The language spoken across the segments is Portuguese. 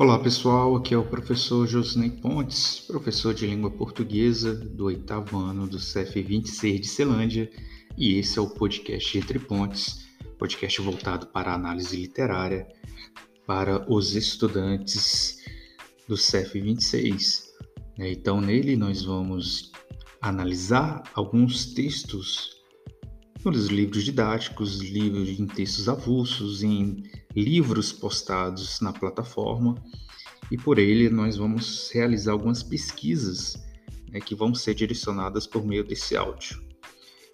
Olá pessoal, aqui é o professor Josney Pontes, professor de língua portuguesa do oitavo ano do CF 26 de Celândia, e esse é o podcast Entre Pontes, podcast voltado para análise literária para os estudantes do CF 26. Então, nele nós vamos analisar alguns textos nos livros didáticos, livros em textos avulsos, em livros postados na plataforma e por ele nós vamos realizar algumas pesquisas né, que vão ser direcionadas por meio desse áudio.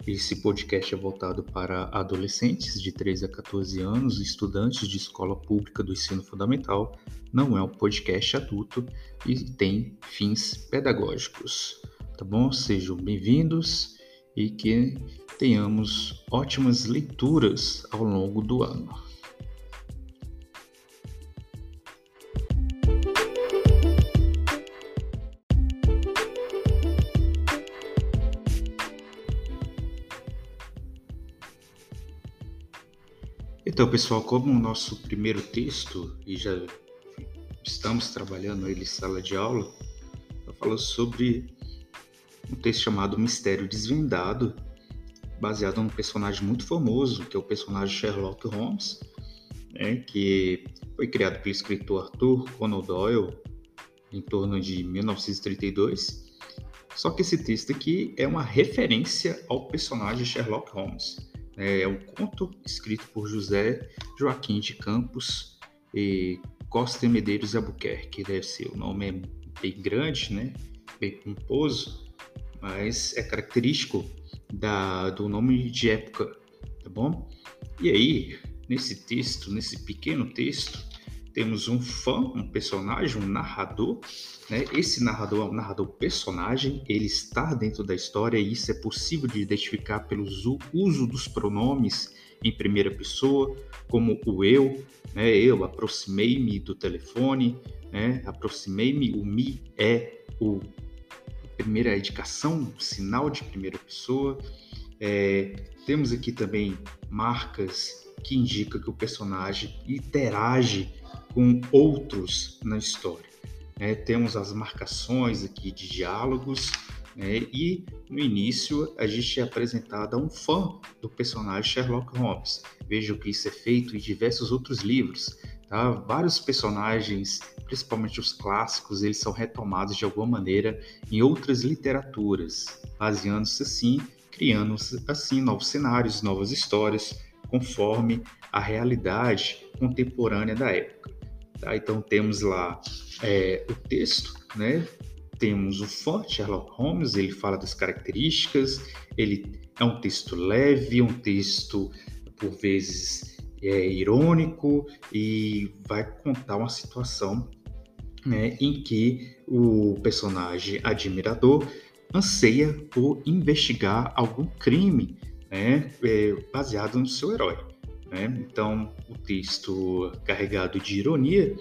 Esse podcast é voltado para adolescentes de 13 a 14 anos, estudantes de escola pública do ensino fundamental, não é um podcast adulto e tem fins pedagógicos. Tá bom? Sejam bem-vindos e que tenhamos ótimas leituras ao longo do ano. Então, pessoal, como o nosso primeiro texto, e já estamos trabalhando ele em sala de aula, eu falo sobre um texto chamado Mistério Desvendado, baseado num personagem muito famoso, que é o personagem Sherlock Holmes, né, que foi criado pelo escritor Arthur Conan Doyle em torno de 1932. Só que esse texto aqui é uma referência ao personagem Sherlock Holmes. É, é um conto escrito por José Joaquim de Campos e Costa Medeiros Albuquerque. Deve ser, o nome é bem grande, né? bem pomposo, mas é característico da, do nome de época, tá bom? E aí, nesse texto, nesse pequeno texto, temos um fã, um personagem, um narrador. Né? Esse narrador é um narrador personagem, ele está dentro da história e isso é possível de identificar pelo uso dos pronomes em primeira pessoa, como o eu, né? eu aproximei-me do telefone, né? aproximei-me, o me é o primeira indicação, sinal de primeira pessoa. É, temos aqui também marcas que indicam que o personagem interage com outros na história. É, temos as marcações aqui de diálogos né, e no início a gente é apresentado a um fã do personagem Sherlock Holmes. Veja que isso é feito em diversos outros livros. Tá? Vários personagens, principalmente os clássicos, eles são retomados de alguma maneira em outras literaturas, baseando-se assim, criando assim novos cenários, novas histórias, conforme a realidade contemporânea da época. Tá? Então temos lá é, o texto, né? temos o fã Sherlock Holmes, ele fala das características, ele é um texto leve, um texto por vezes é, irônico e vai contar uma situação né, em que o personagem admirador anseia por investigar algum crime né, é, baseado no seu herói. Né? Então, o texto carregado de ironia,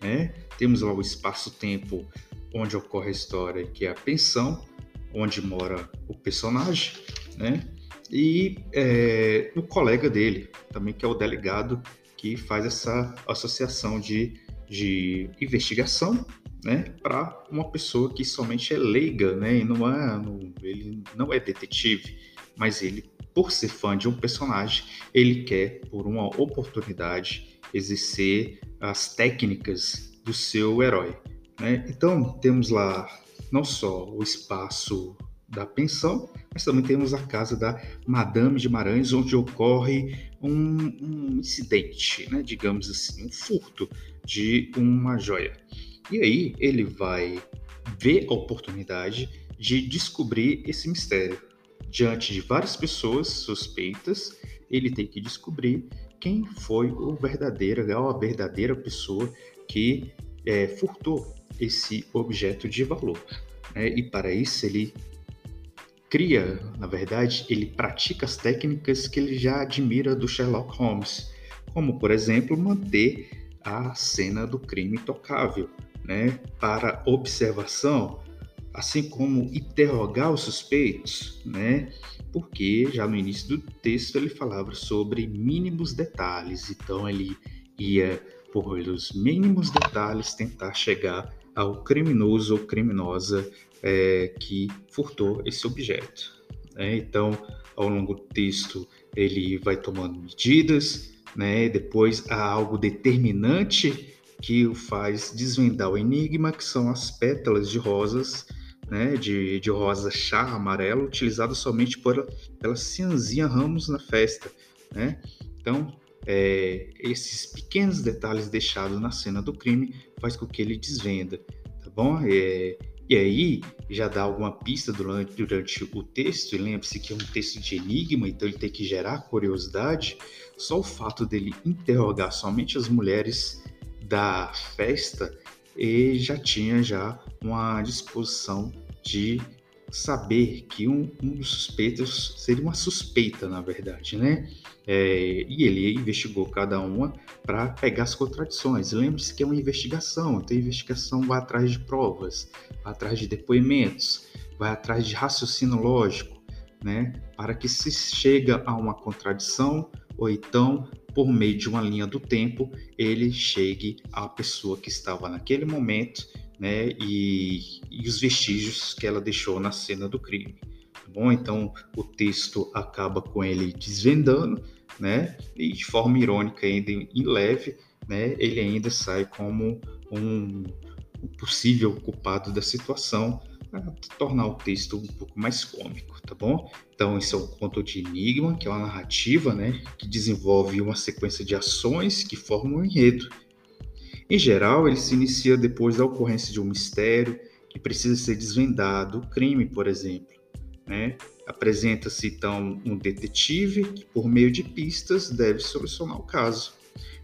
né? temos lá o espaço-tempo onde ocorre a história, que é a pensão, onde mora o personagem, né? e é, o colega dele, também que é o delegado, que faz essa associação de, de investigação né, para uma pessoa que somente é leiga, né, e não é, não, ele não é detetive, mas ele por ser fã de um personagem, ele quer, por uma oportunidade, exercer as técnicas do seu herói. Né? Então, temos lá não só o espaço da pensão, mas também temos a casa da Madame de Maranhos, onde ocorre um, um incidente, né? digamos assim, um furto de uma joia. E aí ele vai ver a oportunidade de descobrir esse mistério diante de várias pessoas suspeitas, ele tem que descobrir quem foi o verdadeiro, a verdadeira pessoa que é, furtou esse objeto de valor. Né? E para isso ele cria, na verdade, ele pratica as técnicas que ele já admira do Sherlock Holmes, como por exemplo manter a cena do crime tocável, né? Para observação, assim como interrogar os suspeitos, né? Porque já no início do texto ele falava sobre mínimos detalhes, então ele ia por os mínimos detalhes, tentar chegar ao criminoso ou criminosa é, que furtou esse objeto. Né? Então, ao longo do texto, ele vai tomando medidas, né? depois há algo determinante que o faz desvendar o enigma, que são as pétalas de rosas, né? de, de rosa chá amarelo, utilizadas somente por, pela Cianzinha Ramos na festa. Né? Então, é, esses pequenos detalhes deixados na cena do crime faz com que ele desvenda, tá bom? É, e aí já dá alguma pista durante, durante o texto, e lembre-se que é um texto de enigma, então ele tem que gerar curiosidade. Só o fato dele interrogar somente as mulheres da festa e já tinha já uma disposição de saber que um, um dos suspeitos seria uma suspeita, na verdade, né? É, e ele investigou cada uma para pegar as contradições. Lembre-se que é uma investigação, então a investigação vai atrás de provas, vai atrás de depoimentos, vai atrás de raciocínio lógico, né? Para que se chega a uma contradição ou então por meio de uma linha do tempo ele chegue à pessoa que estava naquele momento né, e, e os vestígios que ela deixou na cena do crime. Tá bom? Então o texto acaba com ele desvendando, né, e de forma irônica ainda e leve, né, ele ainda sai como um, um possível culpado da situação, para tornar o texto um pouco mais cômico, tá bom? Então, esse é o conto de Enigma, que é uma narrativa, né, que desenvolve uma sequência de ações que formam um enredo, em geral, ele se inicia depois da ocorrência de um mistério que precisa ser desvendado, crime, por exemplo. Né? Apresenta-se então um detetive que, por meio de pistas, deve solucionar o caso.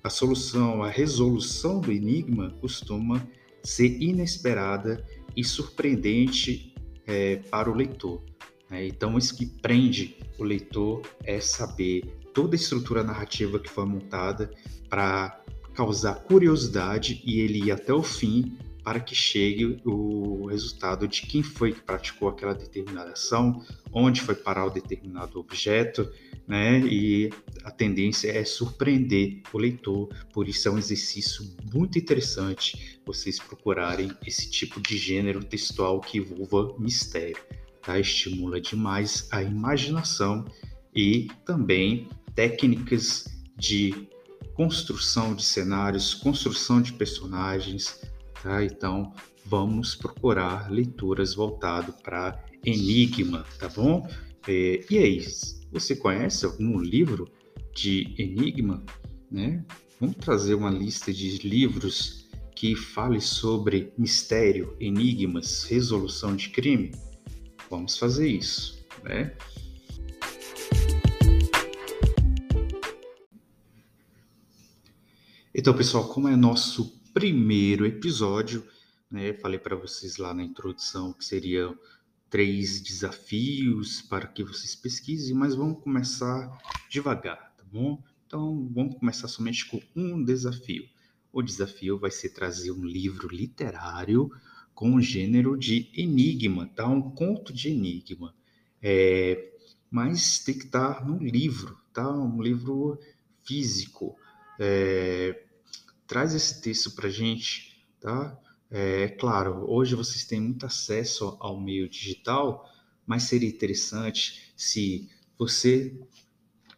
A solução, a resolução do enigma costuma ser inesperada e surpreendente é, para o leitor. Né? Então, isso que prende o leitor é saber toda a estrutura narrativa que foi montada para causar curiosidade e ele ir até o fim para que chegue o resultado de quem foi que praticou aquela determinada ação, onde foi parar o determinado objeto, né? E a tendência é surpreender o leitor, por isso é um exercício muito interessante vocês procurarem esse tipo de gênero textual que envolva mistério, tá? Estimula demais a imaginação e também técnicas de construção de cenários, construção de personagens, tá? Então, vamos procurar leituras voltado para enigma, tá bom? É, e aí, você conhece algum livro de enigma, né? Vamos trazer uma lista de livros que fale sobre mistério, enigmas, resolução de crime? Vamos fazer isso, né? Então, pessoal, como é nosso primeiro episódio, né, falei para vocês lá na introdução que seriam três desafios para que vocês pesquisem, mas vamos começar devagar, tá bom? Então, vamos começar somente com um desafio. O desafio vai ser trazer um livro literário com o gênero de enigma, tá? Um conto de enigma. É, mas tem que estar no livro, tá? Um livro físico. É, traz esse texto para gente, tá? É claro, hoje vocês têm muito acesso ao meio digital, mas seria interessante se você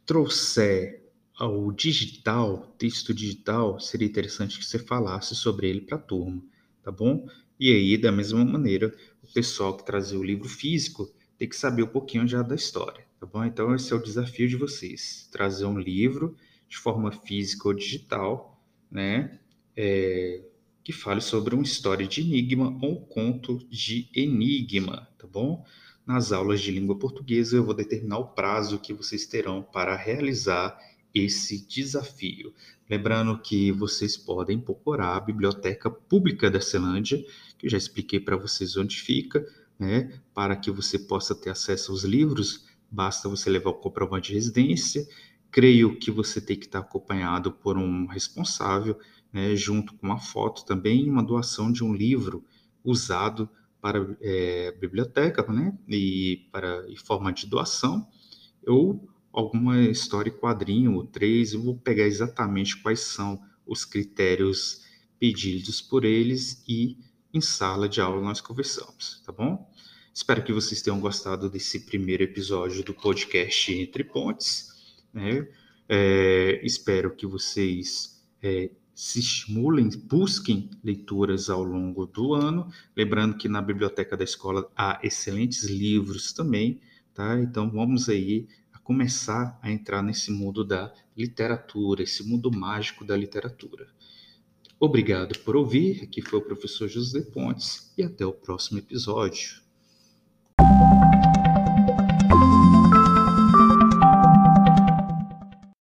trouxer ao digital, texto digital, seria interessante que você falasse sobre ele para a turma, tá bom? E aí, da mesma maneira, o pessoal que trazer o livro físico tem que saber um pouquinho já da história, tá bom? Então, esse é o desafio de vocês: trazer um livro de forma física ou digital, né? É, que fale sobre uma história de enigma ou um conto de enigma, tá bom? Nas aulas de língua portuguesa eu vou determinar o prazo que vocês terão para realizar esse desafio. Lembrando que vocês podem procurar a Biblioteca Pública da Celândia, que eu já expliquei para vocês onde fica, né? Para que você possa ter acesso aos livros, basta você levar o comprovante de residência Creio que você tem que estar acompanhado por um responsável, né, junto com uma foto também, uma doação de um livro usado para é, biblioteca, né, e para em forma de doação, ou alguma história e quadrinho, três, eu vou pegar exatamente quais são os critérios pedidos por eles e em sala de aula nós conversamos, tá bom? Espero que vocês tenham gostado desse primeiro episódio do podcast Entre Pontes. Né? É, espero que vocês é, se estimulem, busquem leituras ao longo do ano. Lembrando que na biblioteca da escola há excelentes livros também, tá? Então vamos aí a começar a entrar nesse mundo da literatura, esse mundo mágico da literatura. Obrigado por ouvir. Aqui foi o professor José Pontes e até o próximo episódio.